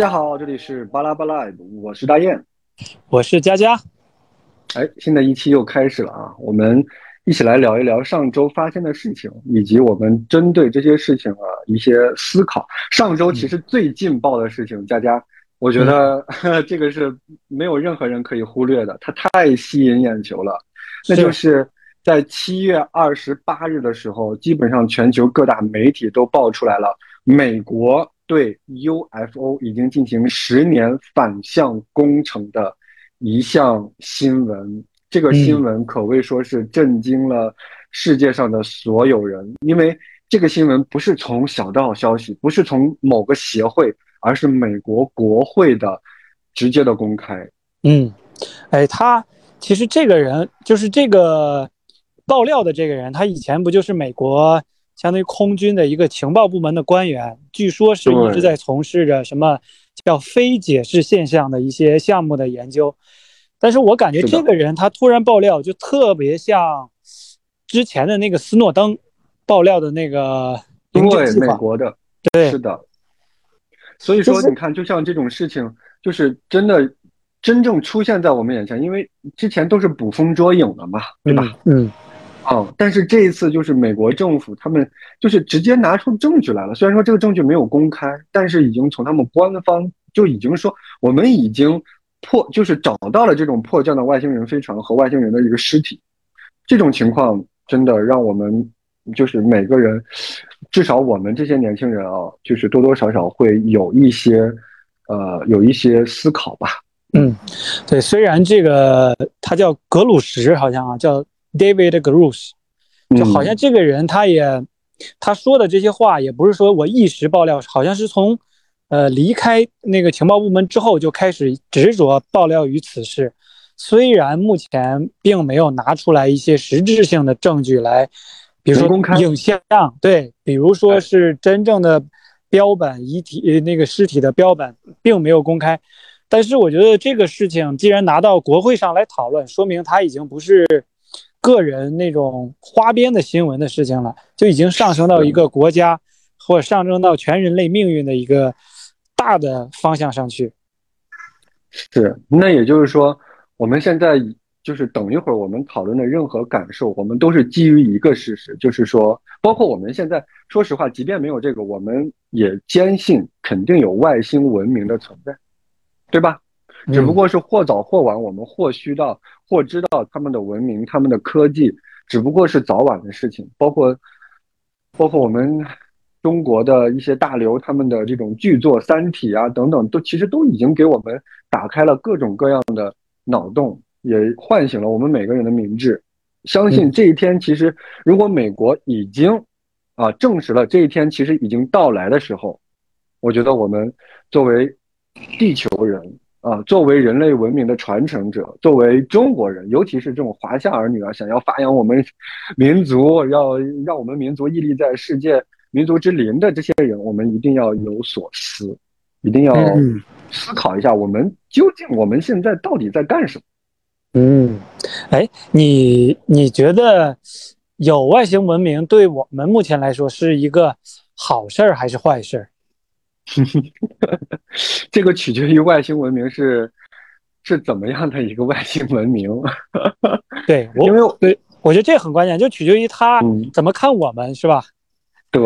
大家好，这里是巴拉巴拉，我是大雁，我是佳佳。哎，新的一期又开始了啊！我们一起来聊一聊上周发生的事情，以及我们针对这些事情啊一些思考。上周其实最劲爆的事情，佳佳，我觉得 这个是没有任何人可以忽略的，它太吸引眼球了。那就是在七月二十八日的时候，基本上全球各大媒体都爆出来了，美国。对 UFO 已经进行十年反向工程的一项新闻，这个新闻可谓说是震惊了世界上的所有人，因为这个新闻不是从小道消息，不是从某个协会，而是美国国会的直接的公开。嗯，哎，他其实这个人就是这个爆料的这个人，他以前不就是美国？相当于空军的一个情报部门的官员，据说是一直在从事着什么叫非解释现象的一些项目的研究。但是我感觉这个人他突然爆料，就特别像之前的那个斯诺登爆料的那个对美国的，对，是的。所以说，你看，就像这种事情，就是真的真正出现在我们眼前，因为之前都是捕风捉影的嘛，对吧？嗯。啊！但是这一次就是美国政府，他们就是直接拿出证据来了。虽然说这个证据没有公开，但是已经从他们官方就已经说，我们已经破，就是找到了这种迫降的外星人飞船和外星人的一个尸体。这种情况真的让我们就是每个人，至少我们这些年轻人啊，就是多多少少会有一些呃有一些思考吧。嗯，对，虽然这个他叫格鲁什，好像啊叫。David Grush，就好像这个人，他也他说的这些话，也不是说我一时爆料，好像是从呃离开那个情报部门之后就开始执着爆料于此事。虽然目前并没有拿出来一些实质性的证据来，比如说影像，对，比如说是真正的标本遗体那个尸体的标本，并没有公开。但是我觉得这个事情既然拿到国会上来讨论，说明他已经不是。个人那种花边的新闻的事情了，就已经上升到一个国家，或者上升到全人类命运的一个大的方向上去。是，那也就是说，我们现在就是等一会儿我们讨论的任何感受，我们都是基于一个事实，就是说，包括我们现在，说实话，即便没有这个，我们也坚信肯定有外星文明的存在，对吧？只不过是或早或晚，我们或需到或知道他们的文明、他们的科技，只不过是早晚的事情。包括，包括我们中国的一些大流，他们的这种巨作《三体》啊等等，都其实都已经给我们打开了各种各样的脑洞，也唤醒了我们每个人的明智。相信这一天，其实如果美国已经啊证实了这一天其实已经到来的时候，我觉得我们作为地球人。啊，作为人类文明的传承者，作为中国人，尤其是这种华夏儿女啊，想要发扬我们民族，要让我们民族屹立在世界民族之林的这些人，我们一定要有所思，一定要思考一下，我们究竟我们现在到底在干什么？嗯，哎，你你觉得有外星文明对我们目前来说是一个好事儿还是坏事儿？这个取决于外星文明是是怎么样的一个外星文明。对，因为对，我觉得这很关键，就取决于他怎么看我们，是吧？对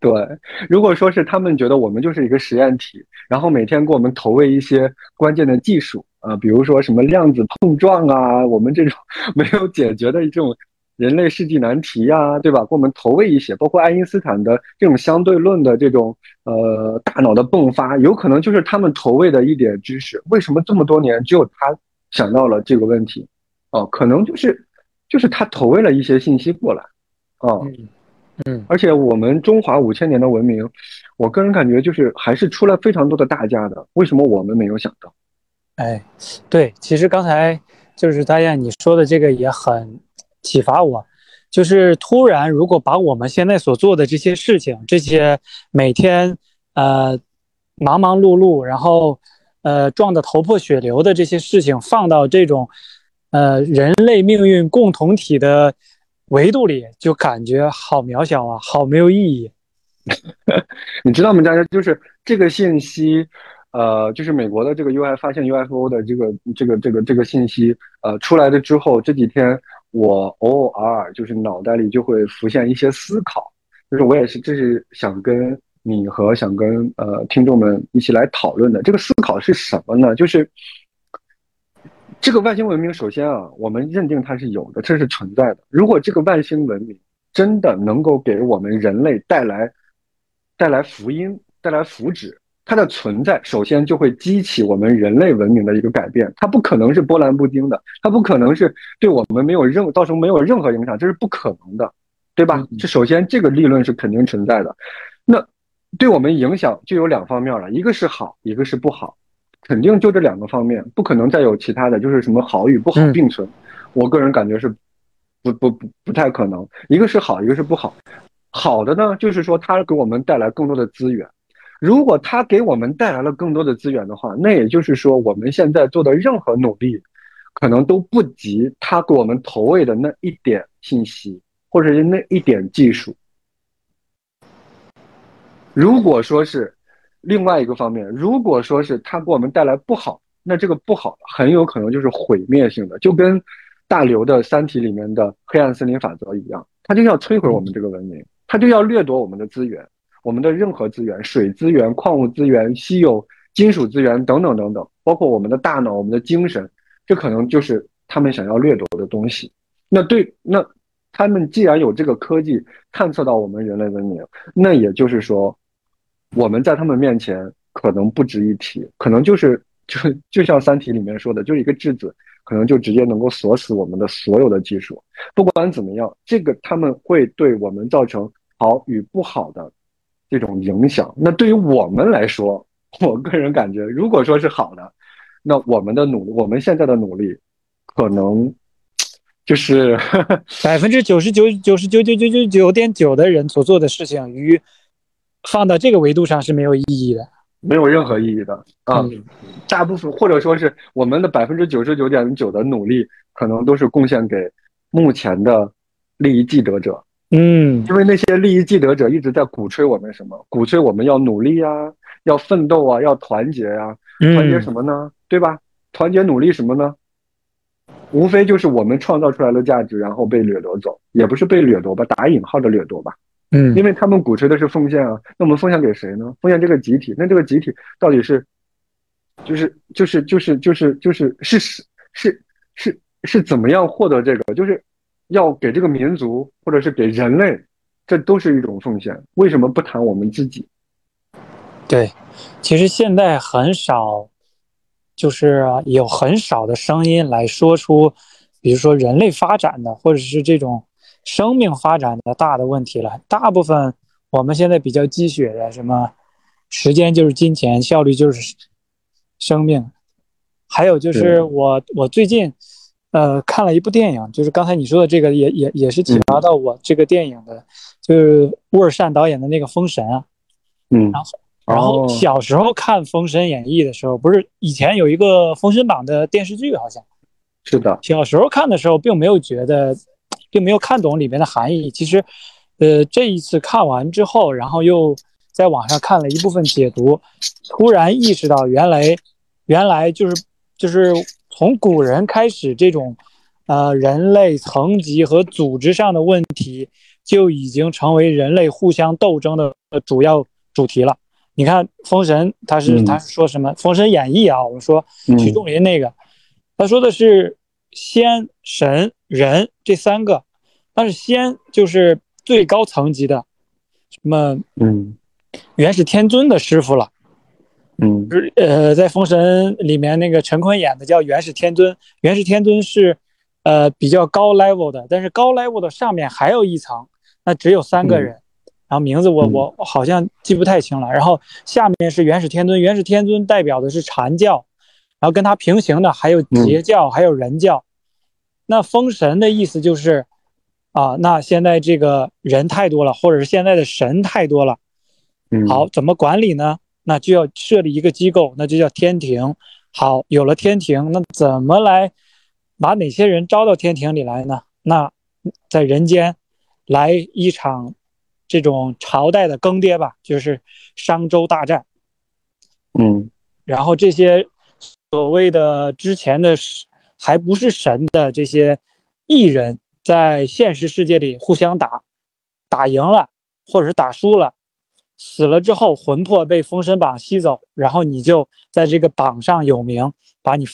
对，如果说是他们觉得我们就是一个实验体，然后每天给我们投喂一些关键的技术啊，比如说什么量子碰撞啊，我们这种 没有解决的这种。人类世纪难题呀，对吧？给我们投喂一些，包括爱因斯坦的这种相对论的这种呃大脑的迸发，有可能就是他们投喂的一点知识。为什么这么多年只有他想到了这个问题？哦，可能就是就是他投喂了一些信息过来。哦，嗯，而且我们中华五千年的文明，我个人感觉就是还是出了非常多的大家的。为什么我们没有想到？哎，对，其实刚才就是大雁你说的这个也很。启发我，就是突然，如果把我们现在所做的这些事情，这些每天呃忙忙碌碌，然后呃撞得头破血流的这些事情，放到这种呃人类命运共同体的维度里，就感觉好渺小啊，好没有意义。你知道吗，大家就是这个信息，呃，就是美国的这个 U I 发现 UFO 的这个这个这个这个信息，呃，出来了之后，这几天我偶尔就是脑袋里就会浮现一些思考，就是我也是这是想跟你和想跟呃听众们一起来讨论的。这个思考是什么呢？就是这个外星文明，首先啊，我们认定它是有的，这是存在的。如果这个外星文明真的能够给我们人类带来带来福音、带来福祉。它的存在首先就会激起我们人类文明的一个改变，它不可能是波澜不惊的，它不可能是对我们没有任造成没有任何影响，这是不可能的，对吧？这首先这个立论是肯定存在的。那对我们影响就有两方面了，一个是好，一个是不好，肯定就这两个方面，不可能再有其他的，就是什么好与不好并存。我个人感觉是不不不不太可能，一个是好，一个是不好。好的呢，就是说它给我们带来更多的资源。如果他给我们带来了更多的资源的话，那也就是说，我们现在做的任何努力，可能都不及他给我们投喂的那一点信息，或者是那一点技术。如果说是另外一个方面，如果说是他给我们带来不好，那这个不好很有可能就是毁灭性的，就跟大刘的《三体》里面的黑暗森林法则一样，他就要摧毁我们这个文明，他就要掠夺我们的资源。我们的任何资源，水资源、矿物资源、稀有金属资源等等等等，包括我们的大脑、我们的精神，这可能就是他们想要掠夺的东西。那对，那他们既然有这个科技探测到我们人类文明，那也就是说，我们在他们面前可能不值一提，可能就是就就像《三体》里面说的，就一个质子，可能就直接能够锁死我们的所有的技术。不管怎么样，这个他们会对我们造成好与不好的。这种影响，那对于我们来说，我个人感觉，如果说是好的，那我们的努力，我们现在的努力，可能就是 百分之九十九九十九九九九九点九的人所做的事情，与放到这个维度上是没有意义的，没有任何意义的啊。大部分或者说是我们的百分之九十九点九的努力，可能都是贡献给目前的利益既得者。嗯，因为那些利益既得者一直在鼓吹我们什么？鼓吹我们要努力啊，要奋斗啊，要团结啊。团结什么呢？对吧？团结努力什么呢？无非就是我们创造出来的价值，然后被掠夺走，也不是被掠夺吧，打引号的掠夺吧。嗯，因为他们鼓吹的是奉献啊，那我们奉献给谁呢？奉献这个集体，那这个集体到底是，就是就是就是就是就是是是是是是怎么样获得这个？就是。要给这个民族，或者是给人类，这都是一种奉献。为什么不谈我们自己？对，其实现在很少，就是有很少的声音来说出，比如说人类发展的，或者是这种生命发展的大的问题了。大部分我们现在比较积雪的，什么时间就是金钱，效率就是生命，还有就是我我最近。呃，看了一部电影，就是刚才你说的这个，也也也是启发到我这个电影的，就是乌尔善导演的那个《封神》啊。嗯。然后，然后小时候看《封神演义》的时候，不是以前有一个《封神榜》的电视剧，好像。是的。小时候看的时候，并没有觉得，并没有看懂里面的含义。其实，呃，这一次看完之后，然后又在网上看了一部分解读，突然意识到，原来，原来就是就是。从古人开始，这种，呃，人类层级和组织上的问题就已经成为人类互相斗争的主要主题了。你看《封神》，他是他说什么？《封神演义》啊，我们说徐仲林那个，他说的是仙、神、人这三个，但是仙就是最高层级的，什么，嗯，元始天尊的师傅了。嗯，呃，在《封神》里面，那个陈坤演的叫元始天尊。元始天尊是，呃，比较高 level 的，但是高 level 的上面还有一层，那只有三个人，然后名字我我好像记不太清了。然后下面是元始天尊，元始天尊代表的是禅教，然后跟他平行的还有截教，还有人教。那封神的意思就是，啊，那现在这个人太多了，或者是现在的神太多了，好，怎么管理呢？那就要设立一个机构，那就叫天庭。好，有了天庭，那怎么来把哪些人招到天庭里来呢？那在人间来一场这种朝代的更迭吧，就是商周大战。嗯，然后这些所谓的之前的还不是神的这些异人，在现实世界里互相打，打赢了或者是打输了，死了之后魂魄被封神榜吸走，然后你就在这个榜上有名，把你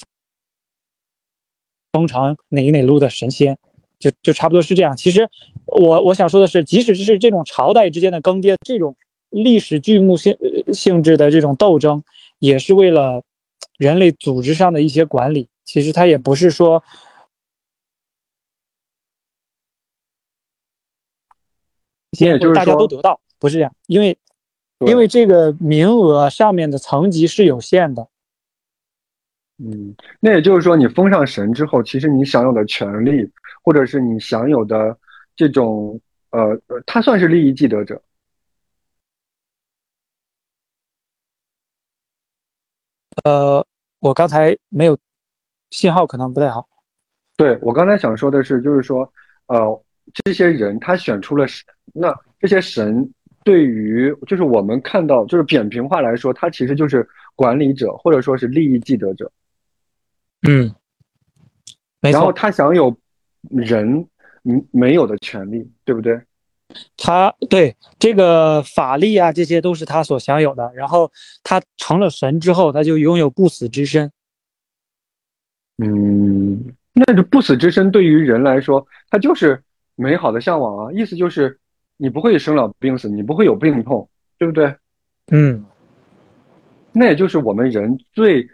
封成哪哪路的神仙，就就差不多是这样。其实我我想说的是，即使是这种朝代之间的更迭，这种历史剧目性性质的这种斗争，也是为了人类组织上的一些管理。其实它也不是说，也就是大家都得到，不是这样，因为因为这个名额上面的层级是有限的。嗯，那也就是说，你封上神之后，其实你享有的权利，或者是你享有的这种呃，他算是利益既得者。呃，我刚才没有。信号可能不太好。对我刚才想说的是，就是说，呃，这些人他选出了神，那这些神对于就是我们看到，就是扁平化来说，他其实就是管理者或者说是利益既得者。嗯，然后他享有人没没有的权利，对不对？他对这个法力啊，这些都是他所享有的。然后他成了神之后，他就拥有不死之身。嗯，那这不死之身对于人来说，它就是美好的向往啊。意思就是，你不会生老病死，你不会有病痛，对不对？嗯，那也就是我们人最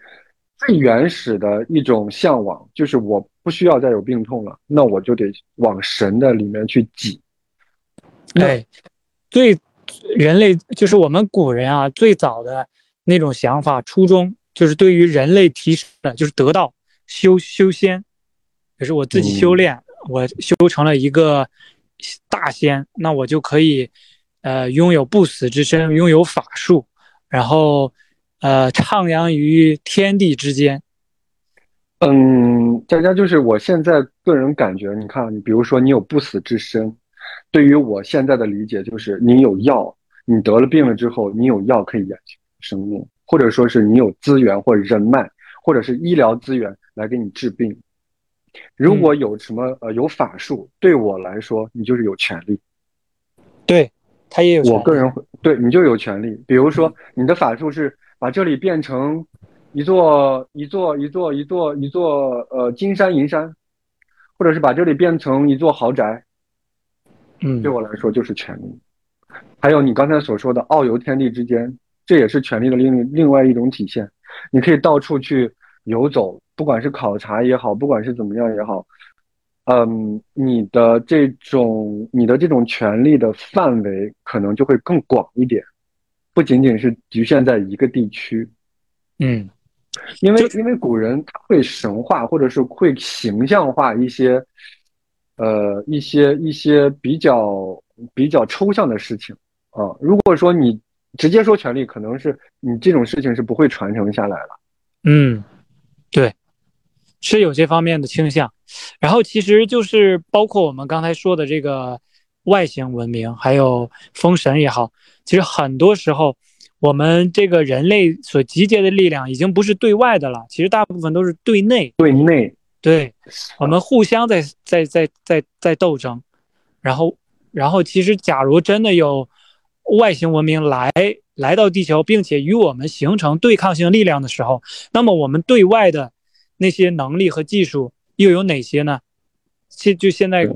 最原始的一种向往，就是我不需要再有病痛了，那我就得往神的里面去挤。对，最人类就是我们古人啊，最早的那种想法初衷，就是对于人类提升的，就是得到。修修仙，可是我自己修炼，我修成了一个大仙，那我就可以，呃，拥有不死之身，拥有法术，然后，呃，徜徉于天地之间。嗯，佳佳，就是我现在个人感觉，你看，你比如说你有不死之身，对于我现在的理解就是，你有药，你得了病了之后，你有药可以延续生命，或者说是你有资源或者人脉，或者是医疗资源。来给你治病，如果有什么呃有法术，对我来说你就是有权利。对他也有，我个人会对你就有权利。比如说你的法术是把这里变成一座一座一座一座一座呃金山银山，或者是把这里变成一座豪宅，嗯，对我来说就是权利。还有你刚才所说的遨游天地之间，这也是权力的另另外一种体现。你可以到处去游走。不管是考察也好，不管是怎么样也好，嗯，你的这种你的这种权利的范围可能就会更广一点，不仅仅是局限在一个地区。嗯，因为因为古人他会神话或者是会形象化一些，呃，一些一些比较比较抽象的事情啊。如果说你直接说权利，可能是你这种事情是不会传承下来了。嗯，对。是有这方面的倾向，然后其实就是包括我们刚才说的这个外星文明，还有封神也好，其实很多时候我们这个人类所集结的力量已经不是对外的了，其实大部分都是对内。对内，对，我们互相在在在在在斗争，然后然后其实假如真的有外星文明来来到地球，并且与我们形成对抗性力量的时候，那么我们对外的。那些能力和技术又有哪些呢？现就现在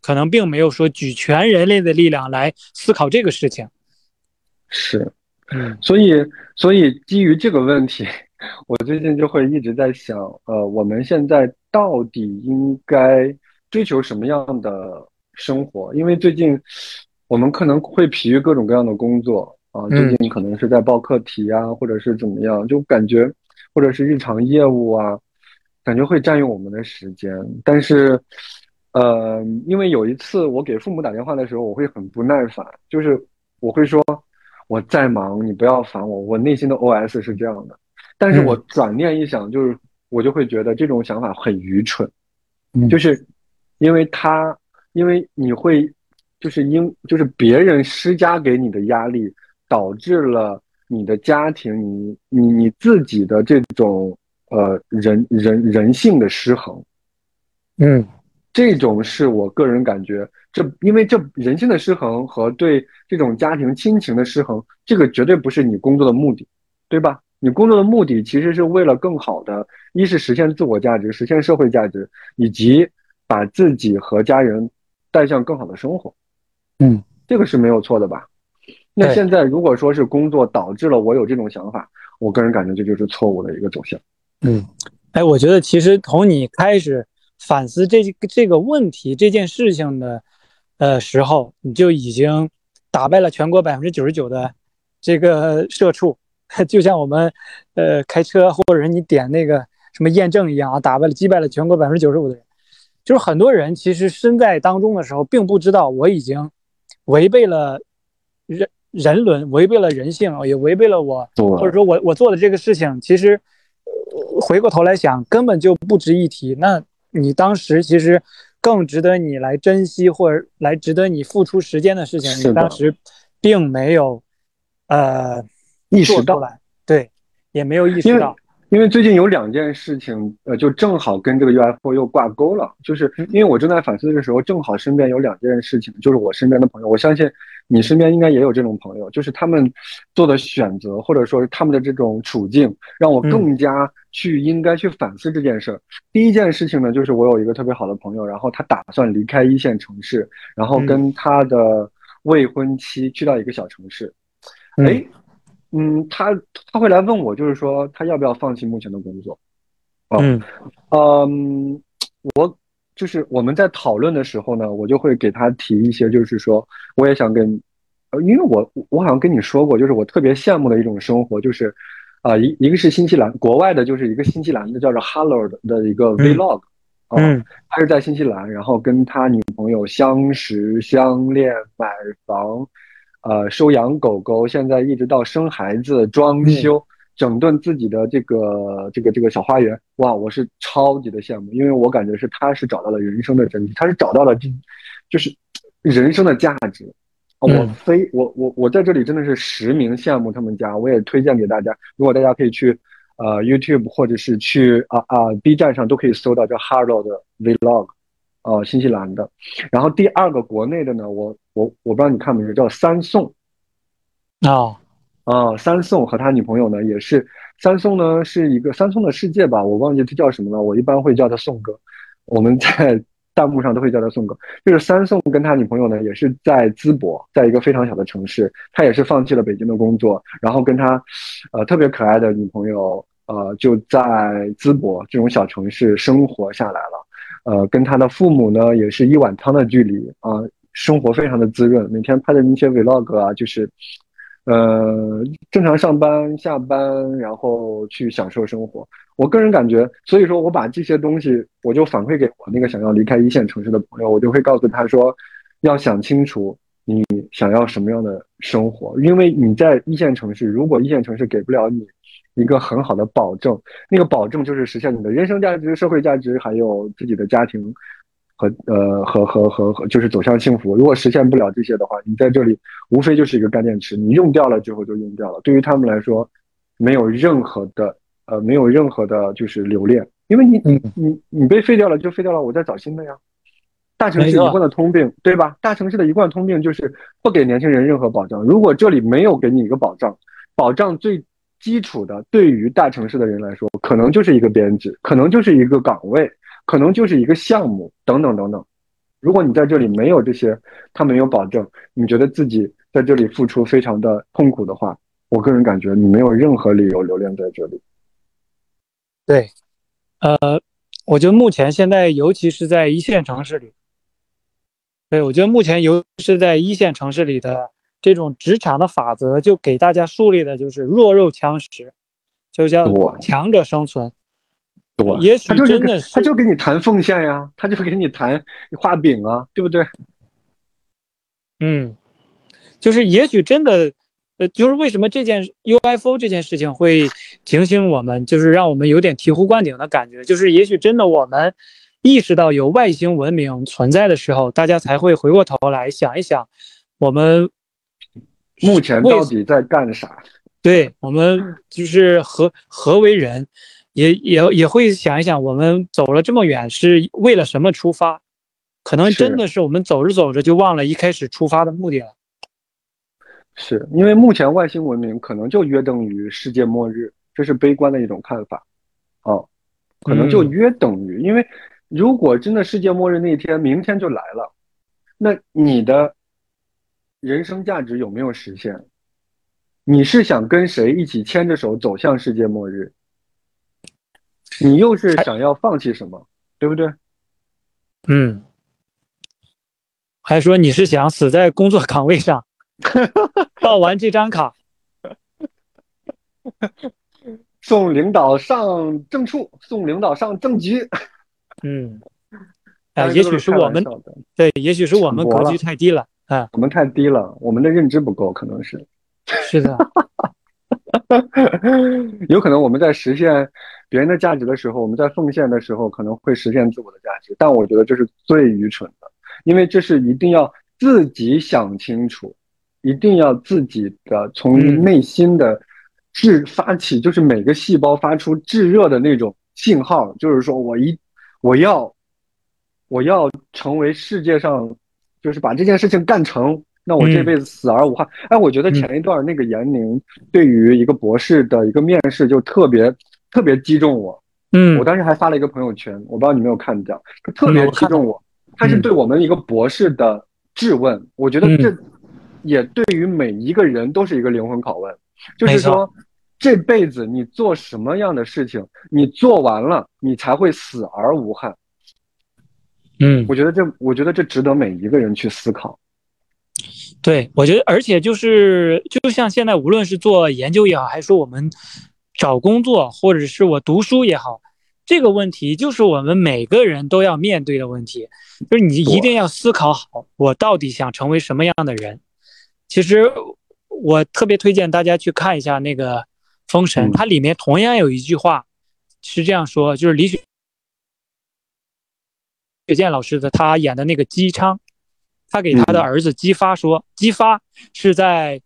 可能并没有说举全人类的力量来思考这个事情。是，嗯，所以所以基于这个问题，我最近就会一直在想，呃，我们现在到底应该追求什么样的生活？因为最近我们可能会疲于各种各样的工作啊，最近可能是在报课题啊，或者是怎么样，就感觉或者是日常业务啊。感觉会占用我们的时间，但是，呃，因为有一次我给父母打电话的时候，我会很不耐烦，就是我会说我在忙，你不要烦我。我内心的 OS 是这样的，但是我转念一想，就是我就会觉得这种想法很愚蠢，就是因为他，因为你会，就是因就是别人施加给你的压力，导致了你的家庭，你你你自己的这种呃人人人性的失衡，嗯，这种是我个人感觉，这因为这人性的失衡和对这种家庭亲情的失衡，这个绝对不是你工作的目的，对吧？你工作的目的其实是为了更好的，一是实现自我价值，实现社会价值，以及把自己和家人带向更好的生活。嗯，这个是没有错的吧？那现在如果说是工作导致了我有这种想法，我个人感觉这就是错误的一个走向。嗯，哎，我觉得其实从你开始反思这这个问题这件事情的呃时候，你就已经打败了全国百分之九十九的这个社畜。就像我们，呃，开车或者你点那个什么验证一样啊，打败了击败了全国百分之九十五的人，就是很多人其实身在当中的时候，并不知道我已经违背了人人伦，违背了人性，也违背了我，或者说我我做的这个事情，其实回过头来想，根本就不值一提。那你当时其实更值得你来珍惜，或者来值得你付出时间的事情，你当时并没有，呃。意识到，对，也没有意识到，因为最近有两件事情，呃，就正好跟这个 UFO 又挂钩了。就是因为我正在反思的时候，正好身边有两件事情，就是我身边的朋友，我相信你身边应该也有这种朋友，就是他们做的选择，或者说是他们的这种处境，让我更加去应该去反思这件事儿。第一件事情呢，就是我有一个特别好的朋友，然后他打算离开一线城市，然后跟他的未婚妻去到一个小城市，哎。嗯，他他会来问我，就是说他要不要放弃目前的工作？嗯嗯，我就是我们在讨论的时候呢，我就会给他提一些，就是说我也想跟，呃，因为我我好像跟你说过，就是我特别羡慕的一种生活，就是啊一一个是新西兰国外的，就是一个新西兰的叫做 Hallowed 的一个 Vlog，嗯，他是在新西兰，然后跟他女朋友相识、相恋、买房。呃，收养狗狗，现在一直到生孩子、装修、整顿自己的这个这个这个小花园，哇，我是超级的羡慕，因为我感觉是他是找到了人生的真谛，他是找到了这，就是人生的价值。我非我我我在这里真的是实名羡慕他们家，我也推荐给大家，如果大家可以去呃 YouTube 或者是去啊啊 B 站上都可以搜到叫 Harlow 的 Vlog。呃，新西兰的，然后第二个国内的呢，我我我不知道你看没有，叫三宋，啊啊，三宋和他女朋友呢也是，三宋呢是一个三宋的世界吧，我忘记他叫什么了，我一般会叫他宋哥，我们在弹幕上都会叫他宋哥，就是三宋跟他女朋友呢也是在淄博，在一个非常小的城市，他也是放弃了北京的工作，然后跟他，呃，特别可爱的女朋友，呃，就在淄博这种小城市生活下来了。呃，跟他的父母呢，也是一碗汤的距离啊，生活非常的滋润。每天拍的那些 vlog 啊，就是，呃，正常上班下班，然后去享受生活。我个人感觉，所以说我把这些东西，我就反馈给我那个想要离开一线城市的朋友，我就会告诉他说，要想清楚你想要什么样的生活，因为你在一线城市，如果一线城市给不了你。一个很好的保证，那个保证就是实现你的人生价值、社会价值，还有自己的家庭和呃和和和和，就是走向幸福。如果实现不了这些的话，你在这里无非就是一个干电池，你用掉了之后就用掉了。对于他们来说，没有任何的呃没有任何的就是留恋，因为你你你你被废掉了就废掉了，我再找新的呀。大城市一贯的通病，对吧？大城市的一贯通病就是不给年轻人任何保障。如果这里没有给你一个保障，保障最。基础的，对于大城市的人来说，可能就是一个编制，可能就是一个岗位，可能就是一个项目，等等等等。如果你在这里没有这些，他没有保证，你觉得自己在这里付出非常的痛苦的话，我个人感觉你没有任何理由留恋在这里。对，呃，我觉得目前现在，尤其是在一线城市里，对我觉得目前尤其是在一线城市里的。这种职场的法则就给大家树立的就是弱肉强食，就叫强者生存。对，也许真的是他就给你谈奉献呀，他就给你谈画饼啊，对不对？嗯，就是也许真的，呃，就是为什么这件 UFO 这件事情会警醒我们，就是让我们有点醍醐灌顶的感觉，就是也许真的我们意识到有外星文明存在的时候，大家才会回过头来想一想我们。目前到底在干啥？对我们就是何何为人，也也也会想一想，我们走了这么远是为了什么出发？可能真的是我们走着走着就忘了一开始出发的目的了。是因为目前外星文明可能就约等于世界末日，这是悲观的一种看法。哦，可能就约等于，因为如果真的世界末日那天明天就来了，那你的人生价值有没有实现？你是想跟谁一起牵着手走向世界末日？你又是想要放弃什么？对不对？嗯。还说你是想死在工作岗位上，报完这张卡，送领导上正处，送领导上正局。嗯，啊，也许是我们对，也许是我们格局太低了啊，我们太低了，我们的认知不够，可能是。是的，有可能我们在实现别人的价值的时候，我们在奉献的时候，可能会实现自我的价值，但我觉得这是最愚蠢的。因为这是一定要自己想清楚，一定要自己的从内心的炙发起，就是每个细胞发出炙热的那种信号，就是说我一我要我要成为世界上，就是把这件事情干成，那我这辈子死而无憾。哎，我觉得前一段那个严宁对于一个博士的一个面试就特别特别击中我，嗯，我当时还发了一个朋友圈，我不知道你没有看到，特别击中我。他是对我们一个博士的质问，我觉得这也对于每一个人都是一个灵魂拷问，就是说这辈子你做什么样的事情，你做完了你才会死而无憾。嗯，我觉得这，我觉得这值得每一个人去思考。对，我觉得，而且就是就像现在，无论是做研究也好，还是说我们找工作，或者是我读书也好。这个问题就是我们每个人都要面对的问题，就是你一定要思考好，我到底想成为什么样的人。其实我特别推荐大家去看一下那个《封神》，它里面同样有一句话是这样说，就是李雪雪健老师的他演的那个姬昌，他给他的儿子姬发说，姬发是在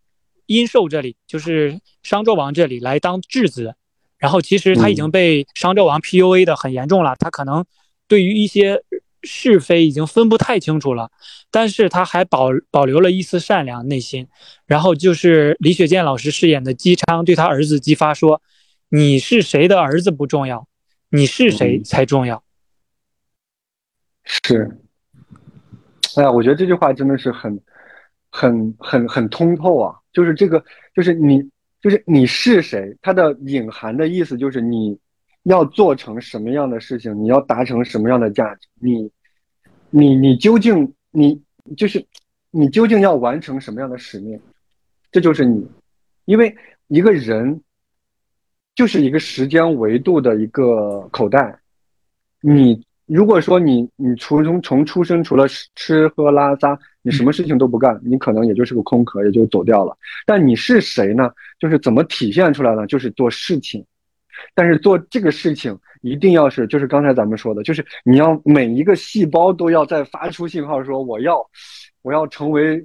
殷寿这里，就是商纣王这里来当质子。然后其实他已经被商纣王 PUA 的很严重了，他可能对于一些是非已经分不太清楚了，但是他还保保留了一丝善良内心。然后就是李雪健老师饰演的姬昌对他儿子姬发说：“你是谁的儿子不重要，你是谁才重要。”是，哎呀，我觉得这句话真的是很、很、很、很通透啊！就是这个，就是你。就是你是谁，它的隐含的意思就是你要做成什么样的事情，你要达成什么样的价值，你，你，你究竟你就是你究竟要完成什么样的使命，这就是你，因为一个人就是一个时间维度的一个口袋，你。如果说你你从从从出生除了吃喝拉撒，你什么事情都不干，你可能也就是个空壳，也就走掉了。但你是谁呢？就是怎么体现出来呢？就是做事情，但是做这个事情一定要是，就是刚才咱们说的，就是你要每一个细胞都要在发出信号，说我要我要成为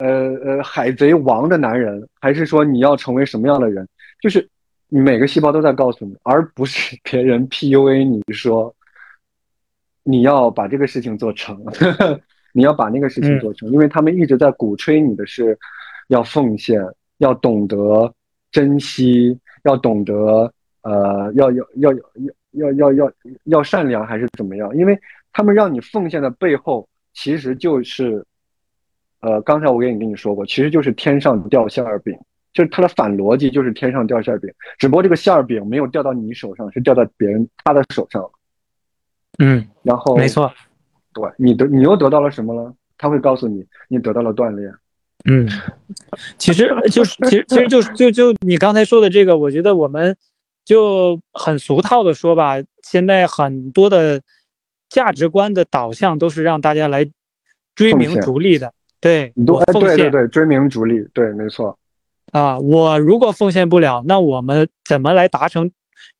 呃呃海贼王的男人，还是说你要成为什么样的人？就是你每个细胞都在告诉你，而不是别人 PUA 你说。你要把这个事情做成，你要把那个事情做成，因为他们一直在鼓吹你的是，要奉献，要懂得珍惜，要懂得呃，要要要要要要要要善良还是怎么样？因为他们让你奉献的背后，其实就是，呃，刚才我跟你跟你说过，其实就是天上掉馅儿饼，就是它的反逻辑就是天上掉馅儿饼，只不过这个馅儿饼没有掉到你手上，是掉到别人他的手上了。嗯，然后没错，对你得你又得到了什么了？他会告诉你，你得到了锻炼。嗯，其实 就是，其实其实就就就你刚才说的这个，我觉得我们就很俗套的说吧，现在很多的价值观的导向都是让大家来追名逐利的。对，我奉献，对对对，追名逐利，对，没错。啊，我如果奉献不了，那我们怎么来达成？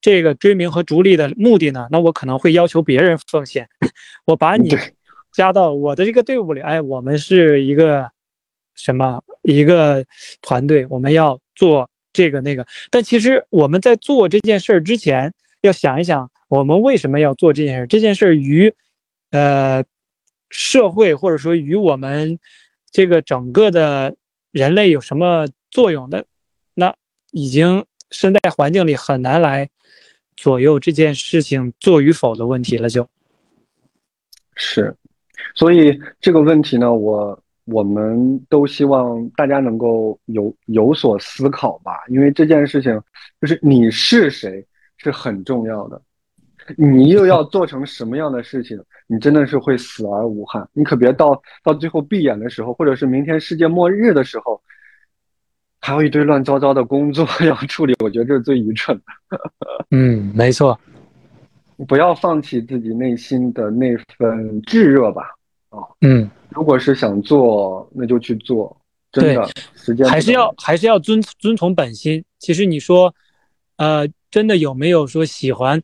这个追名和逐利的目的呢？那我可能会要求别人奉献，我把你加到我的这个队伍里。哎，我们是一个什么一个团队？我们要做这个那个。但其实我们在做这件事儿之前，要想一想，我们为什么要做这件事？这件事与，呃，社会或者说与我们这个整个的人类有什么作用的？那已经身在环境里很难来左右这件事情做与否的问题了，就。是，所以这个问题呢，我我们都希望大家能够有有所思考吧，因为这件事情就是你是谁是很重要的，你又要做成什么样的事情，你真的是会死而无憾。你可别到到最后闭眼的时候，或者是明天世界末日的时候，还有一堆乱糟糟的工作 要处理，我觉得这是最愚蠢的。嗯，没错。不要放弃自己内心的那份炙热吧，啊，嗯，如果是想做，那就去做，真的，时间还是要还是要遵遵从本心。其实你说，呃，真的有没有说喜欢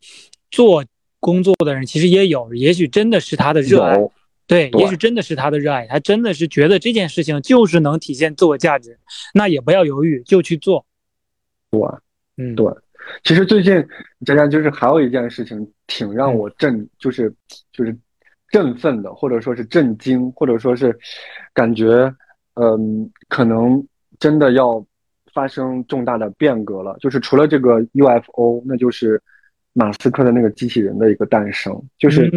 做工作的人？其实也有，也许真的是他的热爱，对，也许真的是他的热爱，他真的是觉得这件事情就是能体现自我价值，那也不要犹豫，就去做。对，嗯，对。其实最近，佳佳就是还有一件事情挺让我震，就是就是振奋的，或者说是震惊，或者说是感觉，嗯，可能真的要发生重大的变革了。就是除了这个 UFO，那就是马斯克的那个机器人的一个诞生。就是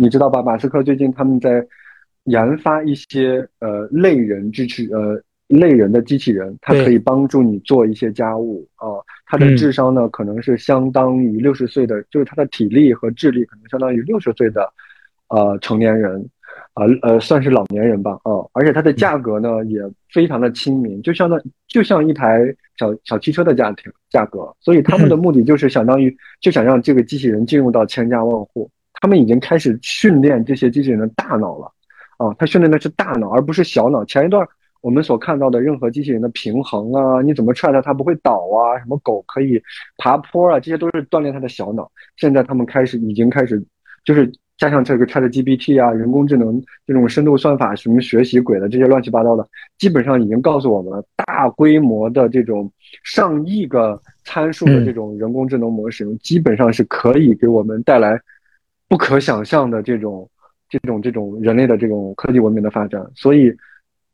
你知道吧？马斯克最近他们在研发一些呃类人支持呃。类人的机器人，它可以帮助你做一些家务啊。它的智商呢，可能是相当于六十岁的，就是它的体力和智力可能相当于六十岁的，呃，成年人，啊呃，算是老年人吧啊。而且它的价格呢，也非常的亲民，就相当就像一台小小汽车的价钱价格。所以他们的 目的就是相当于就想让这个机器人进入到千家万户。他们已经开始训练这些机器人的大脑了啊，他训练的是大脑，而不是小脑。前一段。我们所看到的任何机器人的平衡啊，你怎么踹它它不会倒啊？什么狗可以爬坡啊？这些都是锻炼它的小脑。现在他们开始已经开始，就是加上这个 ChatGPT 啊，人工智能这种深度算法什么学习鬼的这些乱七八糟的，基本上已经告诉我们了，大规模的这种上亿个参数的这种人工智能模型，基本上是可以给我们带来不可想象的这种这种这种人类的这种科技文明的发展。所以。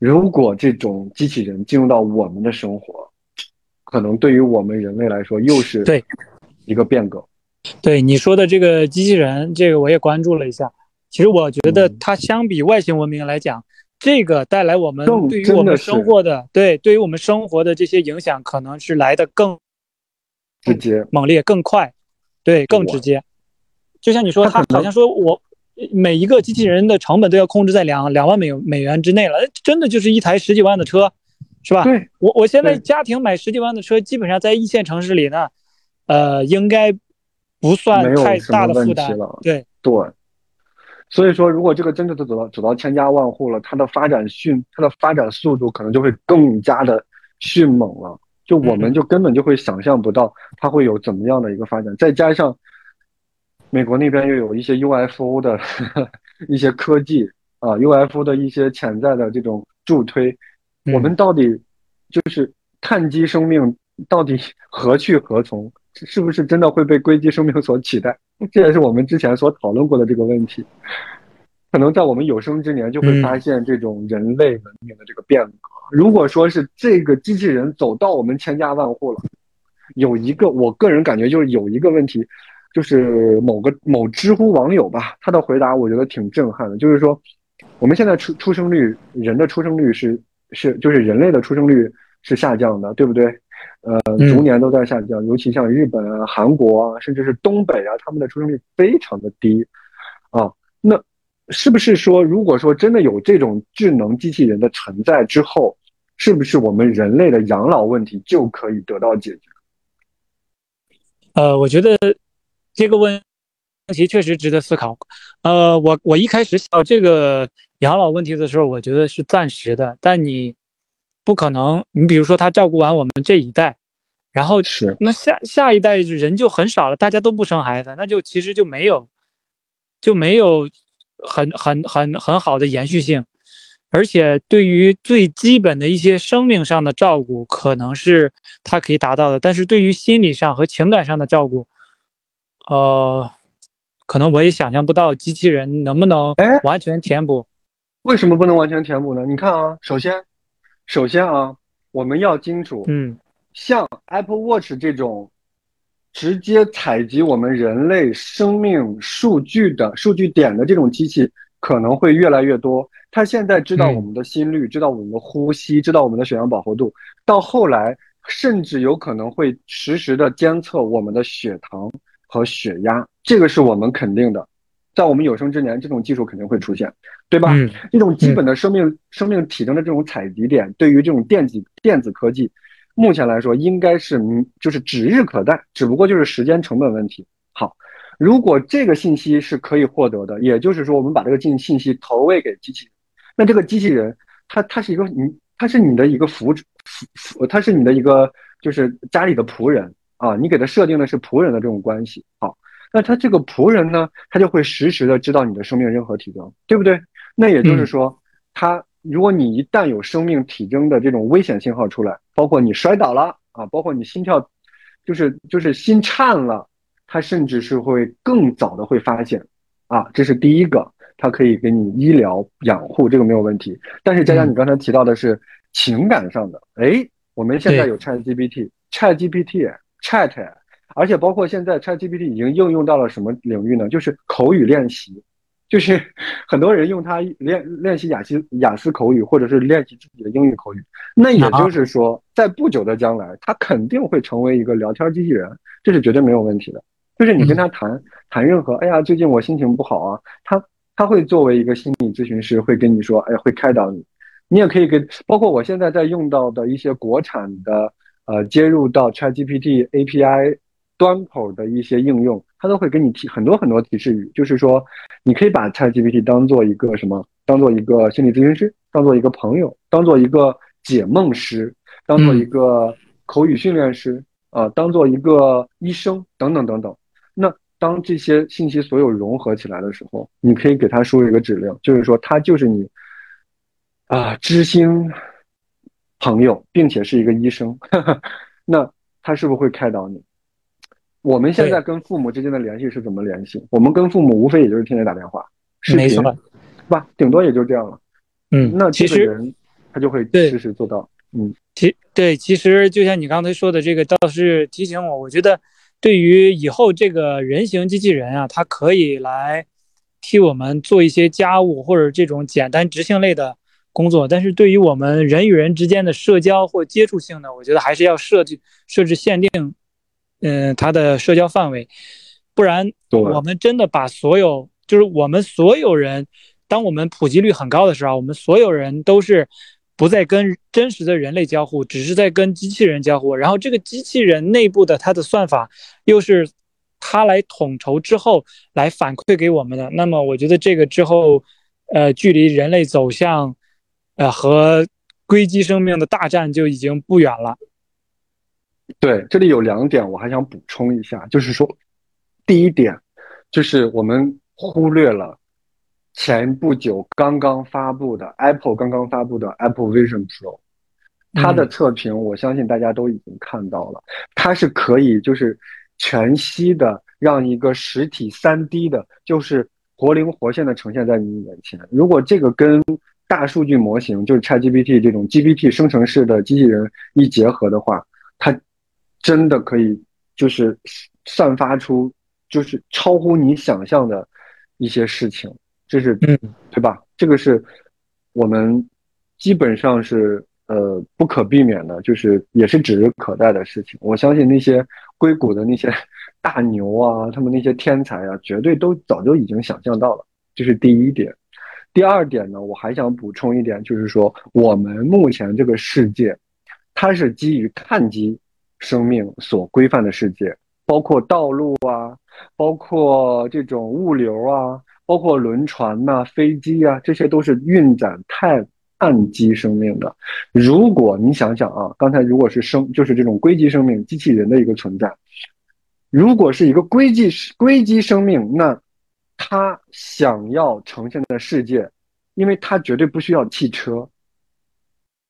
如果这种机器人进入到我们的生活，可能对于我们人类来说又是对一个变革。对你说的这个机器人，这个我也关注了一下。其实我觉得它相比外星文明来讲，这个带来我们对于我们生活的对对于我们生活的这些影响，可能是来的更直接、猛烈、更快，对，更直接。就像你说，他好像说我。每一个机器人的成本都要控制在两两万美美元之内了，真的就是一台十几万的车，是吧？对，我我现在家庭买十几万的车，基本上在一线城市里呢，呃，应该不算太大的负担了。对对，所以说，如果这个真的都走到走到千家万户了，它的发展迅，它的发展速度可能就会更加的迅猛了，就我们就根本就会想象不到它会有怎么样的一个发展，再加上。美国那边又有一些 UFO 的 一些科技啊，UFO 的一些潜在的这种助推，我们到底就是碳基生命到底何去何从？是不是真的会被硅基生命所取代？这也是我们之前所讨论过的这个问题。可能在我们有生之年就会发现这种人类文明的这个变革。如果说是这个机器人走到我们千家万户了，有一个我个人感觉就是有一个问题。就是某个某知乎网友吧，他的回答我觉得挺震撼的。就是说，我们现在出出生率，人的出生率是是，就是人类的出生率是下降的，对不对？呃，逐年都在下降，尤其像日本啊、韩国啊，甚至是东北啊，他们的出生率非常的低啊。那是不是说，如果说真的有这种智能机器人的存在之后，是不是我们人类的养老问题就可以得到解决？呃，我觉得。这个问题确实值得思考。呃，我我一开始想这个养老问题的时候，我觉得是暂时的。但你不可能，你比如说他照顾完我们这一代，然后是那下下一代人就很少了，大家都不生孩子，那就其实就没有就没有很很很很好的延续性。而且对于最基本的一些生命上的照顾，可能是他可以达到的，但是对于心理上和情感上的照顾，呃，可能我也想象不到机器人能不能完全填补。为什么不能完全填补呢？你看啊，首先，首先啊，我们要清楚，嗯，像 Apple Watch 这种直接采集我们人类生命数据的数据点的这种机器，可能会越来越多。它现在知道我们的心率，知道我们的呼吸，知道我们的血氧饱和度，到后来甚至有可能会实时的监测我们的血糖和血压，这个是我们肯定的。在我们有生之年，这种技术肯定会出现，对吧？这种基本的生命生命体征的这种采集点，对于这种电子电子科技，目前来说应该是就是指日可待，只不过就是时间成本问题。好，如果这个信息是可以获得的，也就是说我们把这个信信息投喂给机器人，那这个机器人它它是一个你它是你的一个服服服，它是你的一个就是家里的仆人啊，你给它设定的是仆人的这种关系。好。那他这个仆人呢，他就会实时的知道你的生命任何体征，对不对？那也就是说，他如果你一旦有生命体征的这种危险信号出来，包括你摔倒了啊，包括你心跳，就是就是心颤了，他甚至是会更早的会发现，啊，这是第一个，他可以给你医疗养护，这个没有问题。但是佳佳，你刚才提到的是情感上的，哎，我们现在有 Chat GPT，Chat GPT，Chat。而且包括现在，ChatGPT 已经应用到了什么领域呢？就是口语练习，就是 很多人用它练练习雅思雅思口语，或者是练习自己的英语口语。那也就是说，在不久的将来，它肯定会成为一个聊天机器人，这是绝对没有问题的。就是你跟他谈谈任何，哎呀，最近我心情不好啊，他他会作为一个心理咨询师，会跟你说，哎，会开导你。你也可以跟，包括我现在在用到的一些国产的，呃，接入到 ChatGPT API。端口的一些应用，它都会给你提很多很多提示语，就是说，你可以把 ChatGPT 当做一个什么？当做一个心理咨询师，当做一个朋友，当做一个解梦师，当做一个口语训练师啊，当做一个医生等等等等。那当这些信息所有融合起来的时候，你可以给他输入一个指令，就是说他就是你啊知心朋友，并且是一个医生。那他是不是会开导你？我们现在跟父母之间的联系是怎么联系？我们跟父母无非也就是天天打电话、视频，是吧？顶多也就这样了。嗯，那其实人他就会实时做到。嗯，其对，其实就像你刚才说的，这个倒是提醒我，我觉得对于以后这个人形机器人啊，它可以来替我们做一些家务或者这种简单执行类的工作，但是对于我们人与人之间的社交或接触性呢，我觉得还是要设计设置限定。嗯，它的社交范围，不然我们真的把所有，就是我们所有人，当我们普及率很高的时候，我们所有人都是不再跟真实的人类交互，只是在跟机器人交互。然后这个机器人内部的它的算法又是它来统筹之后来反馈给我们的。那么我觉得这个之后，呃，距离人类走向呃和硅基生命的大战就已经不远了。对，这里有两点我还想补充一下，就是说，第一点，就是我们忽略了前不久刚刚发布的 Apple 刚刚发布的 Apple Vision Pro，它的测评我相信大家都已经看到了，它是可以就是全息的让一个实体三 D 的，就是活灵活现的呈现在你眼前。如果这个跟大数据模型就是 ChatGPT 这种 GPT 生成式的机器人一结合的话，它。真的可以，就是散发出，就是超乎你想象的一些事情，这是，嗯，对吧？这个是我们基本上是呃不可避免的，就是也是指日可待的事情。我相信那些硅谷的那些 大牛啊，他们那些天才啊，绝对都早就已经想象到了。这是第一点。第二点呢，我还想补充一点，就是说我们目前这个世界，它是基于碳基。生命所规范的世界，包括道路啊，包括这种物流啊，包括轮船呐、飞机啊，这些都是运载碳碳基生命的。如果你想想啊，刚才如果是生，就是这种硅基生命、机器人的一个存在，如果是一个硅基硅基生命，那它想要呈现的世界，因为它绝对不需要汽车，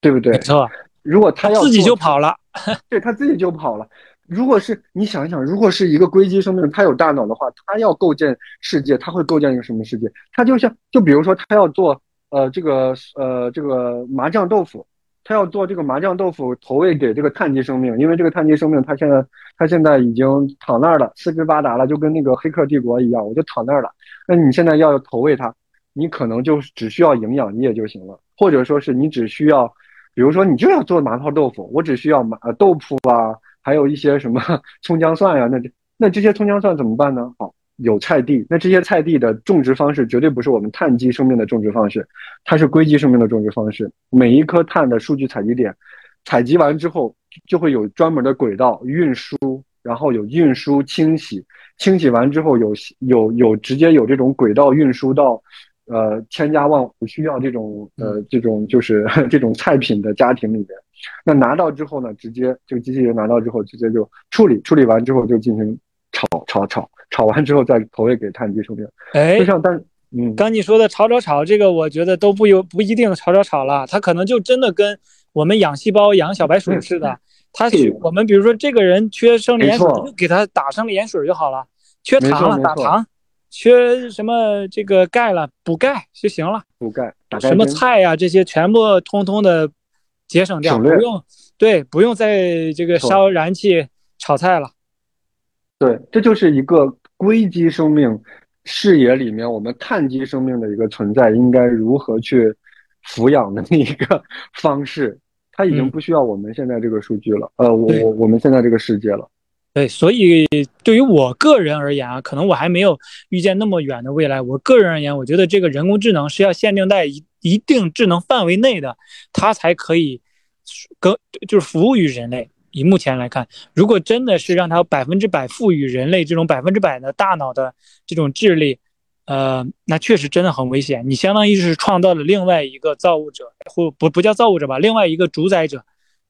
对不对？没错，如果他要自己就跑了，对，他自己就跑了。如果是你想一想，如果是一个硅基生命，它有大脑的话，它要构建世界，它会构建一个什么世界？它就像，就比如说，它要做呃这个呃这个麻酱豆腐，它要做这个麻酱豆腐投喂给这个碳基生命，因为这个碳基生命它现在它现在已经躺那儿了，四肢发达了，就跟那个黑客帝国一样，我就躺那儿了。那你现在要投喂它，你可能就只需要营养液就行了，或者说是你只需要，比如说你就要做麻婆豆腐，我只需要麻豆腐啊。还有一些什么 葱姜蒜呀，那这那这些葱姜蒜怎么办呢？好，有菜地，那这些菜地的种植方式绝对不是我们碳基生命的种植方式，它是硅基生命的种植方式。每一颗碳的数据采集点，采集完之后就会有专门的轨道运输，然后有运输清洗，清洗完之后有有有直接有这种轨道运输到。呃，千家万户需要这种呃这种就是 这种菜品的家庭里面，那拿到之后呢，直接这个机器人拿到之后，直接就处理，处理完之后就进行炒炒炒，炒完之后再投喂给碳基生命。哎，就像但嗯，刚你说的炒炒炒，这个我觉得都不有不一定炒炒炒了，它可能就真的跟我们养细胞养小白鼠似的，它我们比如说这个人缺生理盐水，就给他打生理盐水就好了，缺糖了打糖。缺什么这个钙了，补钙就行了。补钙，什么菜呀，这些全部通通的节省掉，不用对，不用再这个烧燃气炒菜了。对，这就是一个硅基生命视野里面，我们碳基生命的一个存在应该如何去抚养的一个方式。它已经不需要我们现在这个数据了，呃，我我我们现在这个世界了。对，所以对于我个人而言啊，可能我还没有预见那么远的未来。我个人而言，我觉得这个人工智能是要限定在一一定智能范围内的，它才可以跟就是服务于人类。以目前来看，如果真的是让它百分之百赋予人类这种百分之百的大脑的这种智力，呃，那确实真的很危险。你相当于是创造了另外一个造物者，或不不叫造物者吧，另外一个主宰者。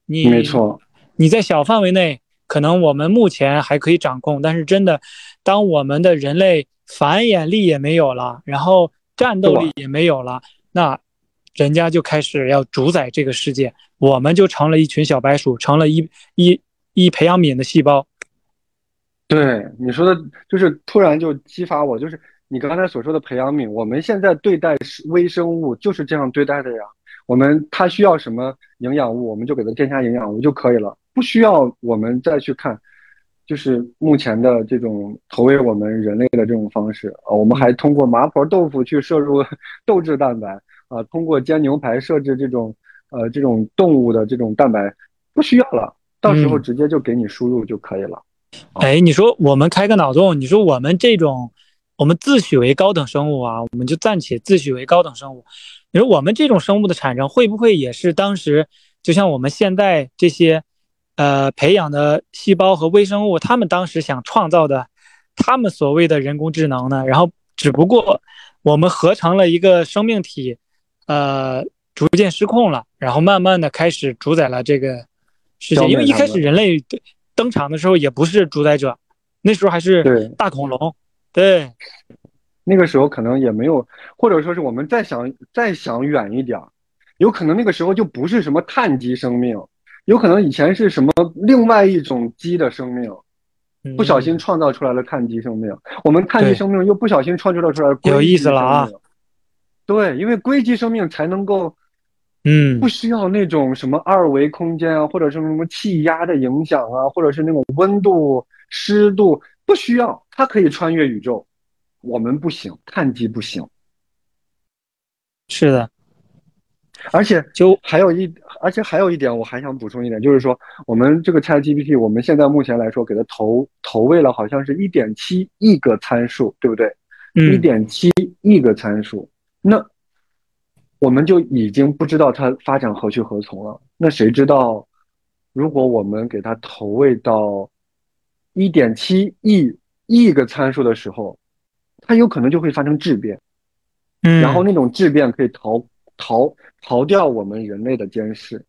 你没错，你在小范围内。可能我们目前还可以掌控，但是真的，当我们的人类繁衍力也没有了，然后战斗力也没有了，那人家就开始要主宰这个世界，我们就成了一群小白鼠，成了一一一培养皿的细胞。对你说的，就是突然就激发我，就是你刚才所说的培养皿，我们现在对待微生物就是这样对待的呀。我们它需要什么营养物，我们就给它添加营养物就可以了。不需要我们再去看，就是目前的这种投喂我们人类的这种方式啊，我们还通过麻婆豆腐去摄入 豆制蛋白啊，通过煎牛排设置这种呃这种动物的这种蛋白，不需要了，到时候直接就给你输入就可以了。哎，你说我们开个脑洞，你说我们这种我们自诩为高等生物啊，我们就暂且自诩为高等生物，你说我们这种生物的产生会不会也是当时就像我们现在这些？呃，培养的细胞和微生物，他们当时想创造的，他们所谓的人工智能呢？然后只不过我们合成了一个生命体，呃，逐渐失控了，然后慢慢的开始主宰了这个世界。因为一开始人类登场的时候也不是主宰者，那时候还是大恐龙。对，那个时候可能也没有，或者说是我们再想再想远一点，有可能那个时候就不是什么碳基生命。有可能以前是什么另外一种基的生命，不小心创造出来了碳基生命，我们碳基生命又不小心创造出来了有意思了啊！对，因为硅基生命才能够，嗯，不需要那种什么二维空间啊，或者是什么气压的影响啊，或者是那种温度、湿度，不需要，它可以穿越宇宙，我们不行，碳基不行。是的。而且就还有一，而且还有一点，我还想补充一点，就是说，我们这个 ChatGPT，我们现在目前来说，给它投投喂了，好像是一点七亿个参数，对不对？一点七亿个参数，那我们就已经不知道它发展何去何从了。那谁知道，如果我们给它投喂到一点七亿亿个参数的时候，它有可能就会发生质变，嗯，然后那种质变可以逃。逃逃掉我们人类的监视，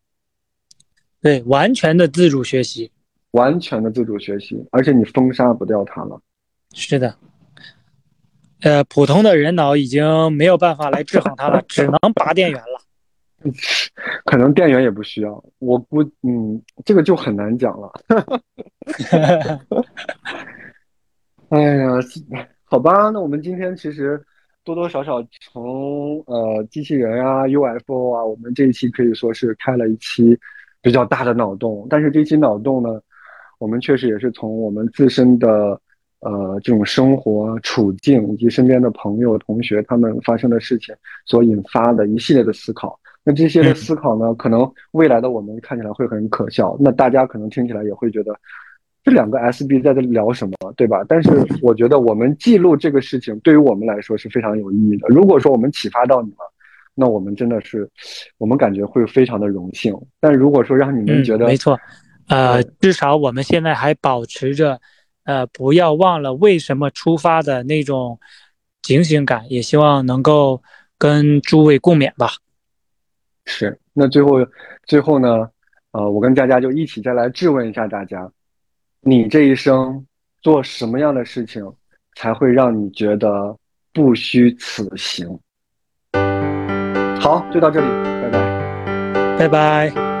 对，完全的自主学习，完全的自主学习，而且你封杀不掉它了。是的，呃，普通的人脑已经没有办法来制衡它了，只能拔电源了。可能电源也不需要，我估，嗯，这个就很难讲了。哎呀，好吧，那我们今天其实多多少少从呃机器人啊、UFO 啊，我们这一期可以说是开了一期比较大的脑洞。但是这期脑洞呢，我们确实也是从我们自身的呃这种生活处境以及身边的朋友、同学他们发生的事情所引发的一系列的思考。那这些的思考呢，可能未来的我们看起来会很可笑，那大家可能听起来也会觉得这两个 SB 在这聊什么，对吧？但是我觉得我们记录这个事情，对于我们来说是非常有意义的。如果说我们启发到你了，那我们真的是，我们感觉会非常的荣幸。但如果说让你们觉得没错，呃，至少我们现在还保持着，呃，不要忘了为什么出发的那种警醒感，也希望能够跟诸位共勉吧。是，那最后，最后呢，呃，我跟佳佳就一起再来质问一下大家，你这一生做什么样的事情才会让你觉得不虚此行？好，就到这里，拜拜，拜拜。